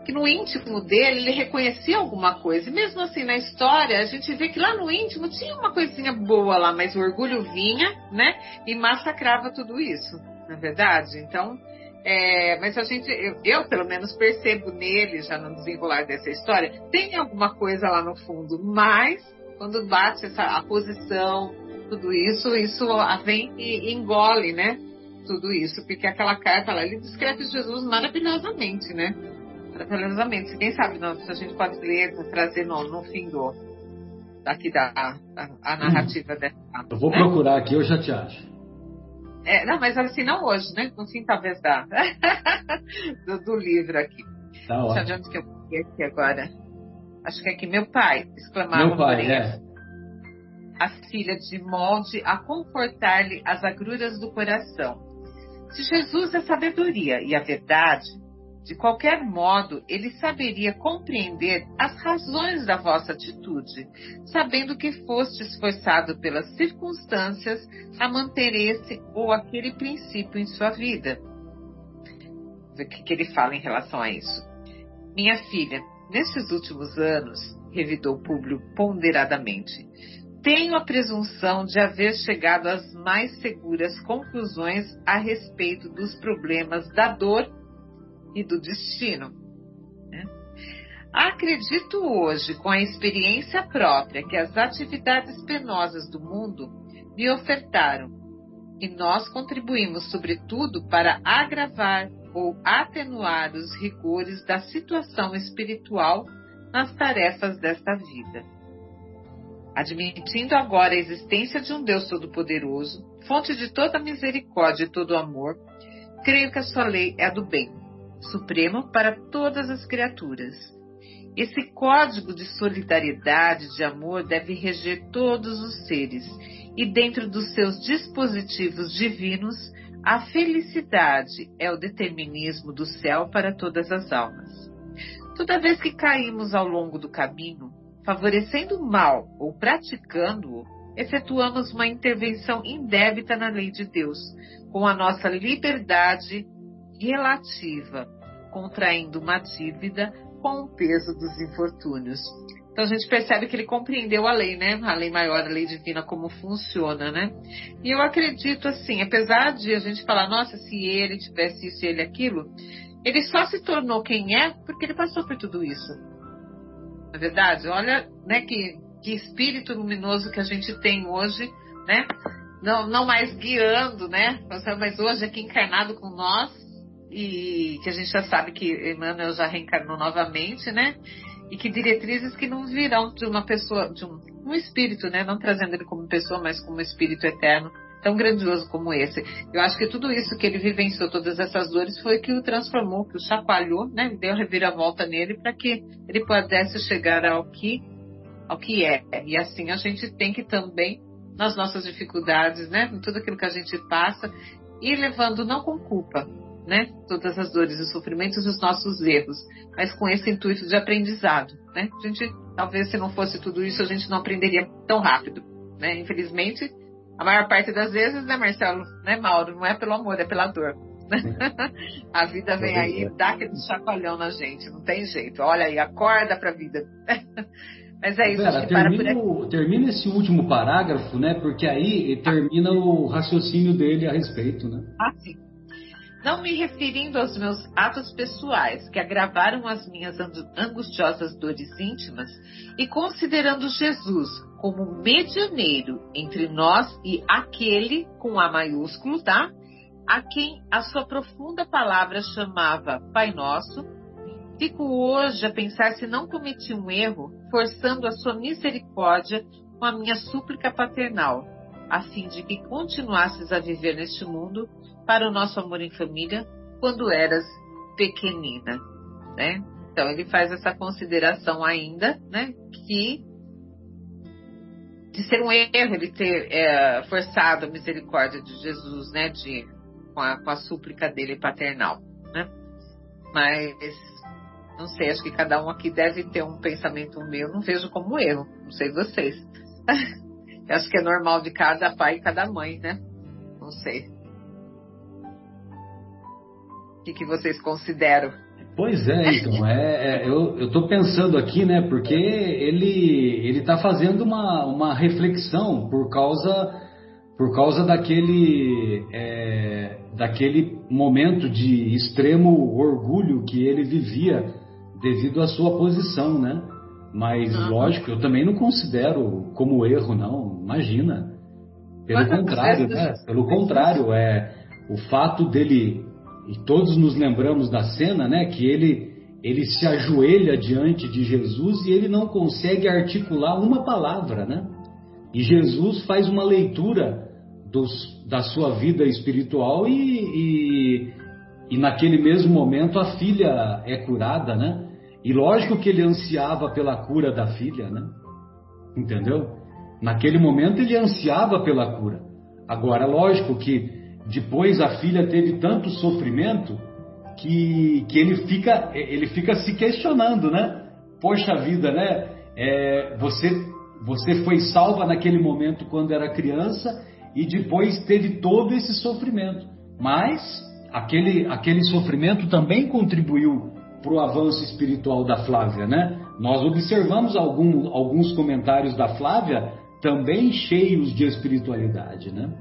que no íntimo dele ele reconhecia alguma coisa. E mesmo assim, na história, a gente vê que lá no íntimo tinha uma coisinha boa lá, mas o orgulho vinha, né? E massacrava tudo isso, na é verdade? Então, é, mas a gente, eu, eu, pelo menos percebo nele, já no desenrolar dessa história, tem alguma coisa lá no fundo, mas quando bate essa, a posição, tudo isso, isso vem e engole, né? Tudo isso, porque aquela carta lá, ele descreve Jesus maravilhosamente, né? maravilhosamente. Quem sabe não, se a gente pode ler, trazer no, no fim do daqui da a, a narrativa hum. dessa. Eu vou né? procurar aqui, eu já te acho. É, não, mas assim não hoje, né? No fim talvez da do, do, livro aqui. Tá Deixa ver onde que eu peguei aqui agora. Acho que é aqui meu pai exclamava. Meu pai, é. a filha de molde a confortar-lhe as agruras do coração. Se Jesus é sabedoria e a verdade, de qualquer modo, ele saberia compreender as razões da vossa atitude, sabendo que foste esforçado pelas circunstâncias a manter esse ou aquele princípio em sua vida. O que, ele fala em relação a isso? Minha filha, nestes últimos anos, revidou Públio ponderadamente, tenho a presunção de haver chegado às mais seguras conclusões a respeito dos problemas da dor e do destino. Né? Acredito hoje, com a experiência própria, que as atividades penosas do mundo me ofertaram e nós contribuímos, sobretudo, para agravar ou atenuar os rigores da situação espiritual nas tarefas desta vida. Admitindo agora a existência de um Deus Todo-Poderoso, fonte de toda misericórdia e todo amor, creio que a sua lei é a do bem, supremo para todas as criaturas. Esse código de solidariedade, de amor, deve reger todos os seres, e dentro dos seus dispositivos divinos, a felicidade é o determinismo do céu para todas as almas. Toda vez que caímos ao longo do caminho, favorecendo o mal ou praticando-o, efetuamos uma intervenção indébita na lei de Deus, com a nossa liberdade relativa, contraindo uma dívida com o peso dos infortúnios. Então a gente percebe que ele compreendeu a lei, né? A lei maior, a lei divina, como funciona, né? E eu acredito assim, apesar de a gente falar, nossa, se ele tivesse isso, ele aquilo, ele só se tornou quem é porque ele passou por tudo isso. Não é verdade? Olha, né, que, que espírito luminoso que a gente tem hoje, né? Não, não mais guiando, né? Mas hoje aqui encarnado com nós, e que a gente já sabe que Emmanuel já reencarnou novamente, né? E que diretrizes que não virão de uma pessoa, de um, um espírito, né? Não trazendo ele como pessoa, mas como espírito eterno, tão grandioso como esse. Eu acho que tudo isso que ele vivenciou, todas essas dores, foi que o transformou, que o chacoalhou, né? Deu a reviravolta nele para que ele pudesse chegar ao que, ao que é. E assim a gente tem que também, nas nossas dificuldades, né? Em tudo aquilo que a gente passa, ir levando não com culpa, né? Todas as dores e sofrimentos e os nossos erros, mas com esse intuito de aprendizado, né? A gente, talvez se não fosse tudo isso, a gente não aprenderia tão rápido, né? Infelizmente, a maior parte das vezes, né, Marcelo, né, Mauro, não é pelo amor, é pela dor. a vida vem aí e dá aquele chacoalhão na gente, não tem jeito. Olha aí, acorda pra vida. Mas é isso, Vera, acho que termina, para termina esse último parágrafo, né? Porque aí termina o raciocínio dele a respeito, né? Ah, sim não me referindo aos meus atos pessoais que agravaram as minhas angustiosas dores íntimas, e considerando Jesus como medianeiro entre nós e aquele com A maiúsculo, tá? A quem a sua profunda palavra chamava Pai Nosso, fico hoje a pensar se não cometi um erro, forçando a sua misericórdia com a minha súplica paternal, a fim de que continuasses a viver neste mundo para o nosso amor em família quando eras pequenina, né? Então ele faz essa consideração ainda, né? Que de ser um erro ele ter é, forçado a misericórdia de Jesus, né? De com a, com a súplica dele paternal, né? Mas não sei, acho que cada um aqui deve ter um pensamento meu, não vejo como erro, não sei vocês. acho que é normal de cada pai e cada mãe, né? Não sei que, que vocês consideram? Pois é, então, é, é eu estou pensando aqui, né, porque ele ele está fazendo uma, uma reflexão por causa por causa daquele é, daquele momento de extremo orgulho que ele vivia devido à sua posição, né? Mas uhum. lógico, eu também não considero como erro, não. Imagina, pelo contrário, né? Pelo contrário, é o fato dele e todos nos lembramos da cena, né, que ele ele se ajoelha diante de Jesus e ele não consegue articular uma palavra, né? E Jesus faz uma leitura dos, da sua vida espiritual e, e, e naquele mesmo momento a filha é curada, né? E lógico que ele ansiava pela cura da filha, né? Entendeu? Naquele momento ele ansiava pela cura. Agora, lógico que depois a filha teve tanto sofrimento que, que ele, fica, ele fica se questionando, né? Poxa vida, né? É, você, você foi salva naquele momento quando era criança e depois teve todo esse sofrimento. Mas aquele, aquele sofrimento também contribuiu para o avanço espiritual da Flávia, né? Nós observamos algum, alguns comentários da Flávia também cheios de espiritualidade, né?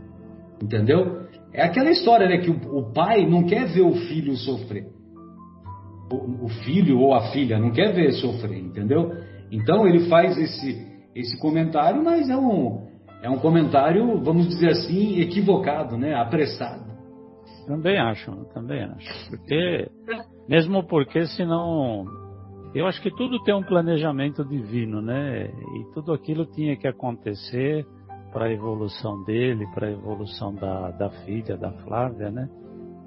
Entendeu? É aquela história, né, que o, o pai não quer ver o filho sofrer. O, o, filho ou a filha não quer ver sofrer, entendeu? Então ele faz esse, esse comentário, mas é um, é um comentário, vamos dizer assim, equivocado, né? Apressado. Também acho, também acho. Porque, mesmo porque senão. Eu acho que tudo tem um planejamento divino, né? E tudo aquilo tinha que acontecer para a evolução dele, para a evolução da, da filha, da Flávia, né?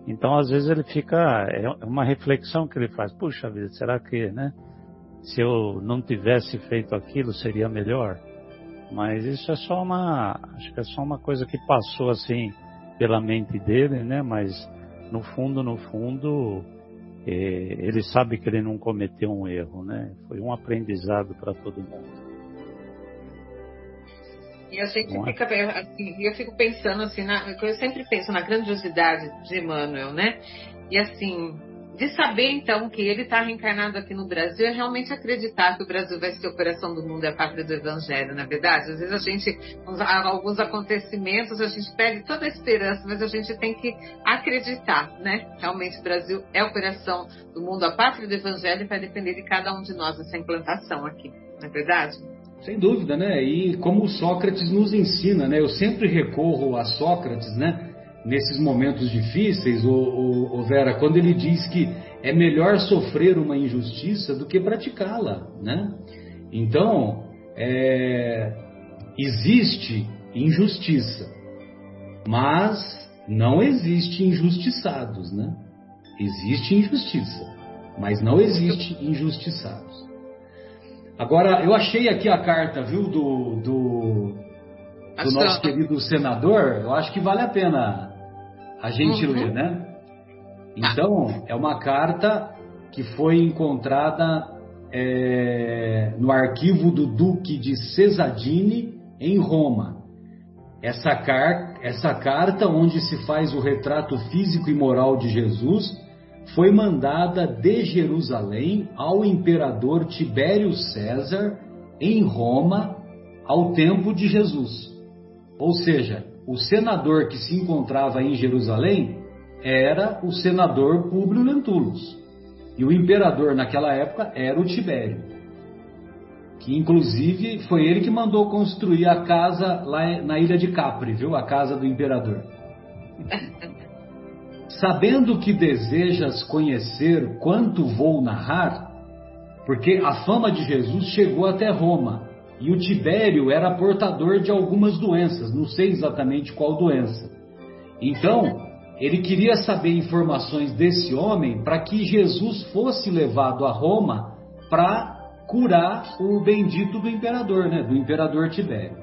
Então, às vezes ele fica, é uma reflexão que ele faz, puxa vida, será que, né? Se eu não tivesse feito aquilo, seria melhor? Mas isso é só uma, acho que é só uma coisa que passou assim pela mente dele, né? Mas no fundo, no fundo, ele sabe que ele não cometeu um erro, né? Foi um aprendizado para todo mundo. E a gente é? fica assim, eu fico pensando assim, na, eu sempre penso na grandiosidade de Emmanuel, né? E assim, de saber então que ele está reencarnado aqui no Brasil é realmente acreditar que o Brasil vai ser o coração do mundo e a pátria do Evangelho, na é verdade. Às vezes a gente, alguns acontecimentos, a gente perde toda a esperança, mas a gente tem que acreditar, né? Realmente o Brasil é o coração do mundo, a pátria do Evangelho vai depender de cada um de nós essa implantação aqui, não é verdade? Sem dúvida, né? E como Sócrates nos ensina, né? Eu sempre recorro a Sócrates, né? Nesses momentos difíceis, o, o, o Vera, quando ele diz que é melhor sofrer uma injustiça do que praticá-la, né? Então, é, existe injustiça, mas não existe injustiçados, né? Existe injustiça, mas não existe injustiçados. Agora, eu achei aqui a carta, viu, do, do, do nosso querido senador. Eu acho que vale a pena a gente uhum. né? Então, é uma carta que foi encontrada é, no arquivo do Duque de Cesadini, em Roma. Essa, car essa carta, onde se faz o retrato físico e moral de Jesus, foi mandada de Jerusalém ao imperador Tibério César em Roma ao tempo de Jesus. Ou seja, o senador que se encontrava em Jerusalém era o senador Públio Lentulus. E o imperador naquela época era o Tibério. Que inclusive foi ele que mandou construir a casa lá na ilha de Capri, viu? A casa do imperador. Sabendo que desejas conhecer quanto vou narrar, porque a fama de Jesus chegou até Roma e o Tibério era portador de algumas doenças, não sei exatamente qual doença. Então, ele queria saber informações desse homem para que Jesus fosse levado a Roma para curar o bendito do imperador, né, do imperador Tibério.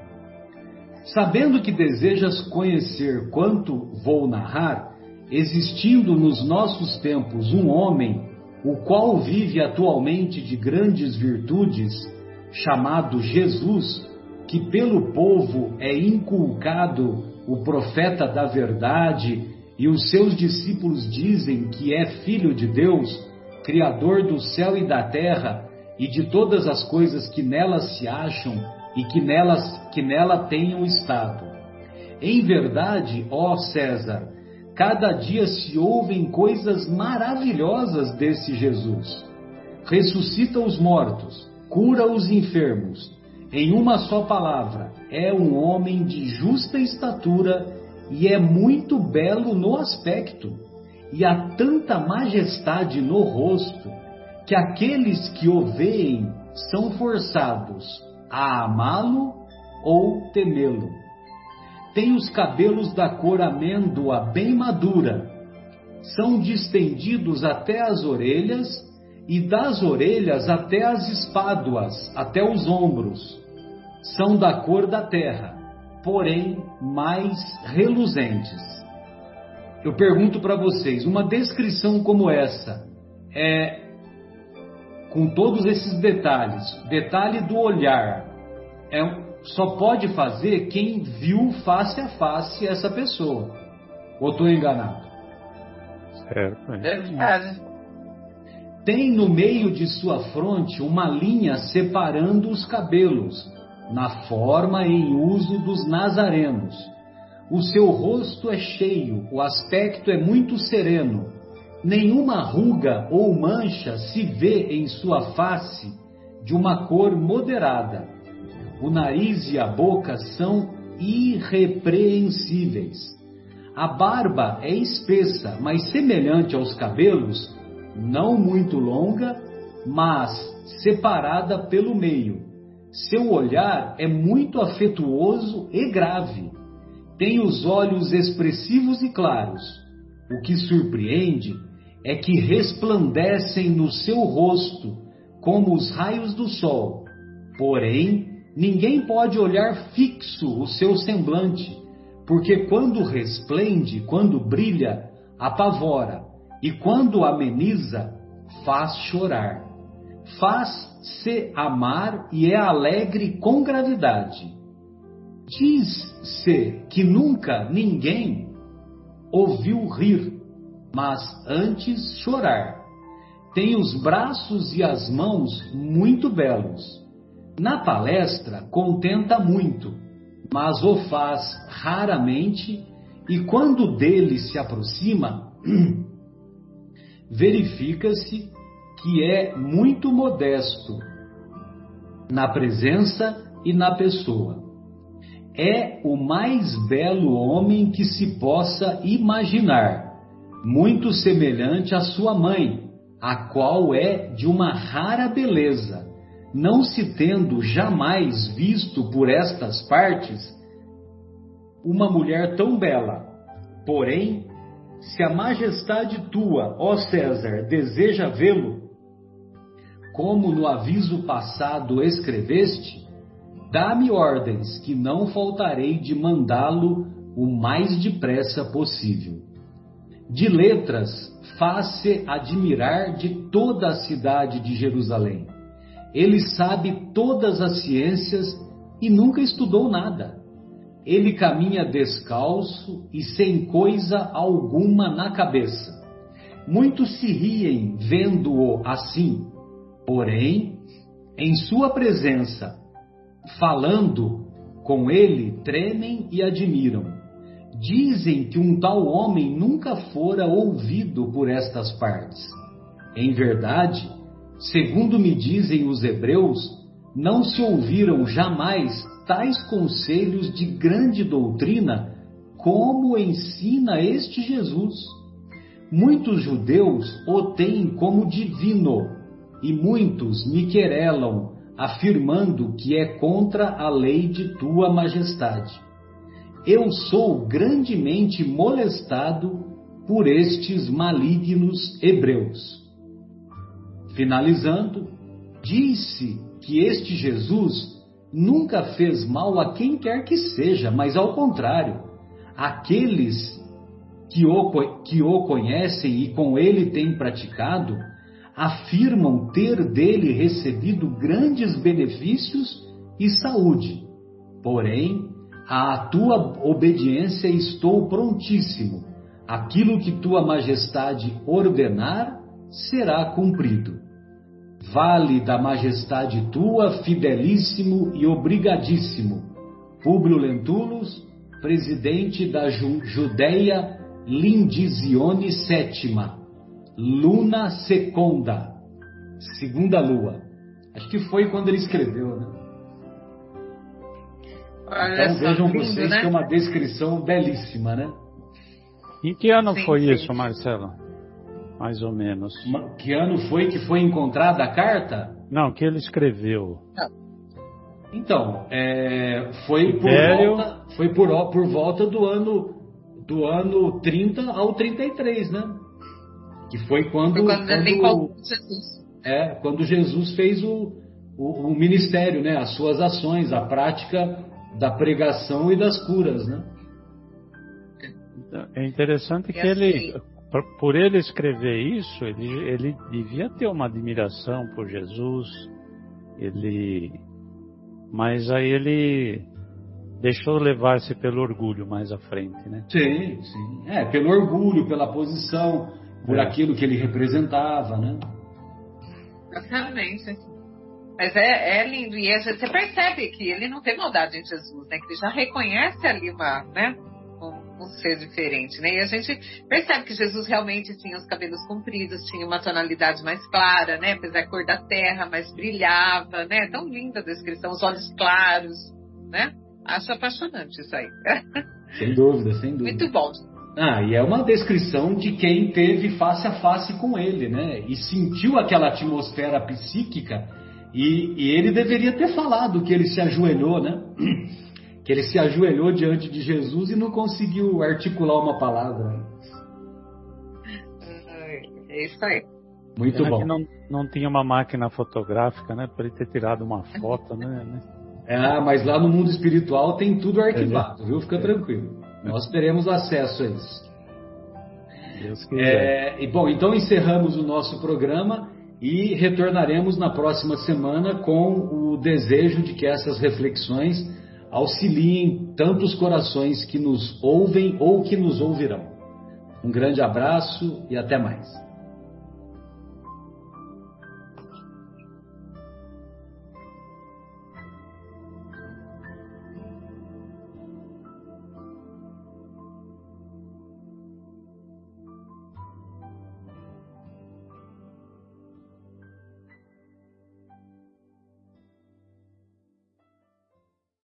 Sabendo que desejas conhecer quanto vou narrar, existindo nos nossos tempos um homem, o qual vive atualmente de grandes virtudes, chamado Jesus, que pelo povo é inculcado o profeta da verdade, e os seus discípulos dizem que é filho de Deus, criador do céu e da terra e de todas as coisas que nelas se acham e que nelas que nela tenham estado. Em verdade, ó César, Cada dia se ouvem coisas maravilhosas desse Jesus. Ressuscita os mortos, cura os enfermos. Em uma só palavra, é um homem de justa estatura e é muito belo no aspecto, e há tanta majestade no rosto, que aqueles que o veem são forçados a amá-lo ou temê-lo. Tem os cabelos da cor amêndoa bem madura, são distendidos até as orelhas e das orelhas até as espáduas, até os ombros. são da cor da terra, porém mais reluzentes. Eu pergunto para vocês, uma descrição como essa, é, com todos esses detalhes, detalhe do olhar, é, só pode fazer quem viu face a face essa pessoa. Ou estou enganado? Certo. É Verdade. Tem no meio de sua fronte uma linha separando os cabelos, na forma em uso dos nazarenos. O seu rosto é cheio, o aspecto é muito sereno. Nenhuma ruga ou mancha se vê em sua face, de uma cor moderada. O nariz e a boca são irrepreensíveis. A barba é espessa, mas semelhante aos cabelos, não muito longa, mas separada pelo meio. Seu olhar é muito afetuoso e grave. Tem os olhos expressivos e claros. O que surpreende é que resplandecem no seu rosto como os raios do sol. Porém, ninguém pode olhar fixo o seu semblante, porque quando resplende, quando brilha, apavora, e quando ameniza, faz chorar. Faz-se amar e é alegre com gravidade. Diz-se que nunca ninguém ouviu rir, mas antes chorar. Tem os braços e as mãos muito belos. Na palestra contenta muito, mas o faz raramente, e quando dele se aproxima, verifica-se que é muito modesto na presença e na pessoa. É o mais belo homem que se possa imaginar, muito semelhante à sua mãe, a qual é de uma rara beleza, não se tendo jamais visto por estas partes uma mulher tão bela. Porém, se a majestade tua, ó César, deseja vê-lo, como no aviso passado escreveste, dá-me ordens que não faltarei de mandá-lo o mais depressa possível. De letras, faz-se admirar de toda a cidade de Jerusalém. Ele sabe todas as ciências e nunca estudou nada. Ele caminha descalço e sem coisa alguma na cabeça. Muitos se riem vendo-o assim, porém, em sua presença, falando com ele, tremem e admiram. Dizem que um tal homem nunca fora ouvido por estas partes. Em verdade, segundo me dizem os hebreus, não se ouviram jamais tais conselhos de grande doutrina como ensina este Jesus. Muitos judeus o têm como divino e muitos me querelam, afirmando que é contra a lei de tua majestade. Eu sou grandemente molestado por estes malignos hebreus. Finalizando, disse que este Jesus nunca fez mal a quem quer que seja, mas ao contrário, aqueles que o, que o conhecem e com ele têm praticado, afirmam ter dele recebido grandes benefícios e saúde. Porém, à tua obediência estou prontíssimo. Aquilo que tua majestade ordenar será cumprido. Vale da majestade tua, fidelíssimo e obrigadíssimo, Públio Lentulus, presidente da Ju Judéia Lindisione Sétima, Luna Seconda, segunda lua. Acho que foi quando ele escreveu, né? Olha então vejam lindo, vocês né? que é uma descrição belíssima, né? Em que ano Sim, foi sim. isso, Marcelo? Mais ou menos. Que ano foi que foi encontrada a carta? Não, que ele escreveu. Então, é, foi por volta, foi por, por volta do ano do ano 30 ao 33, né? Que foi quando, Foi quando quando- Jesus. é, quando Jesus fez o, o, o ministério, né? As suas ações, a prática da pregação e das curas, né? É interessante que ele, assim- por ele escrever isso, ele, ele devia ter uma admiração por Jesus, ele, mas aí ele deixou levar-se pelo orgulho mais à frente, né? Sim, sim. É, pelo orgulho, pela posição, por é. aquilo que ele representava, né? Exatamente. Mas é, é lindo. E você percebe que ele não tem maldade em Jesus, né? Que ele já reconhece ali uma, né? Um, ser diferente, né? E a gente percebe que Jesus realmente tinha os cabelos compridos, tinha uma tonalidade mais clara, né? Apesar da cor da terra, mas brilhava, né? Tão linda a descrição, os olhos claros, né? Acho apaixonante isso aí. Sem dúvida, sem dúvida. Muito bom. Ah, e é uma descrição de quem teve face a face com ele, né? E sentiu aquela atmosfera psíquica e, e, ele deveria ter falado que ele se ajoelhou, né? Que ele se ajoelhou diante de Jesus e não conseguiu articular uma palavra. É isso aí. Muito Pena bom. Que não, não tinha uma máquina fotográfica, né? Para ele ter tirado uma foto, né? É, mas lá no mundo espiritual tem tudo arquivado, viu? Fica tranquilo. Nós teremos acesso a isso. É, e bom, então encerramos o nosso programa e retornaremos na próxima semana com o desejo de que essas reflexões auxiliem tantos corações que nos ouvem ou que nos ouvirão. Um grande abraço e até mais.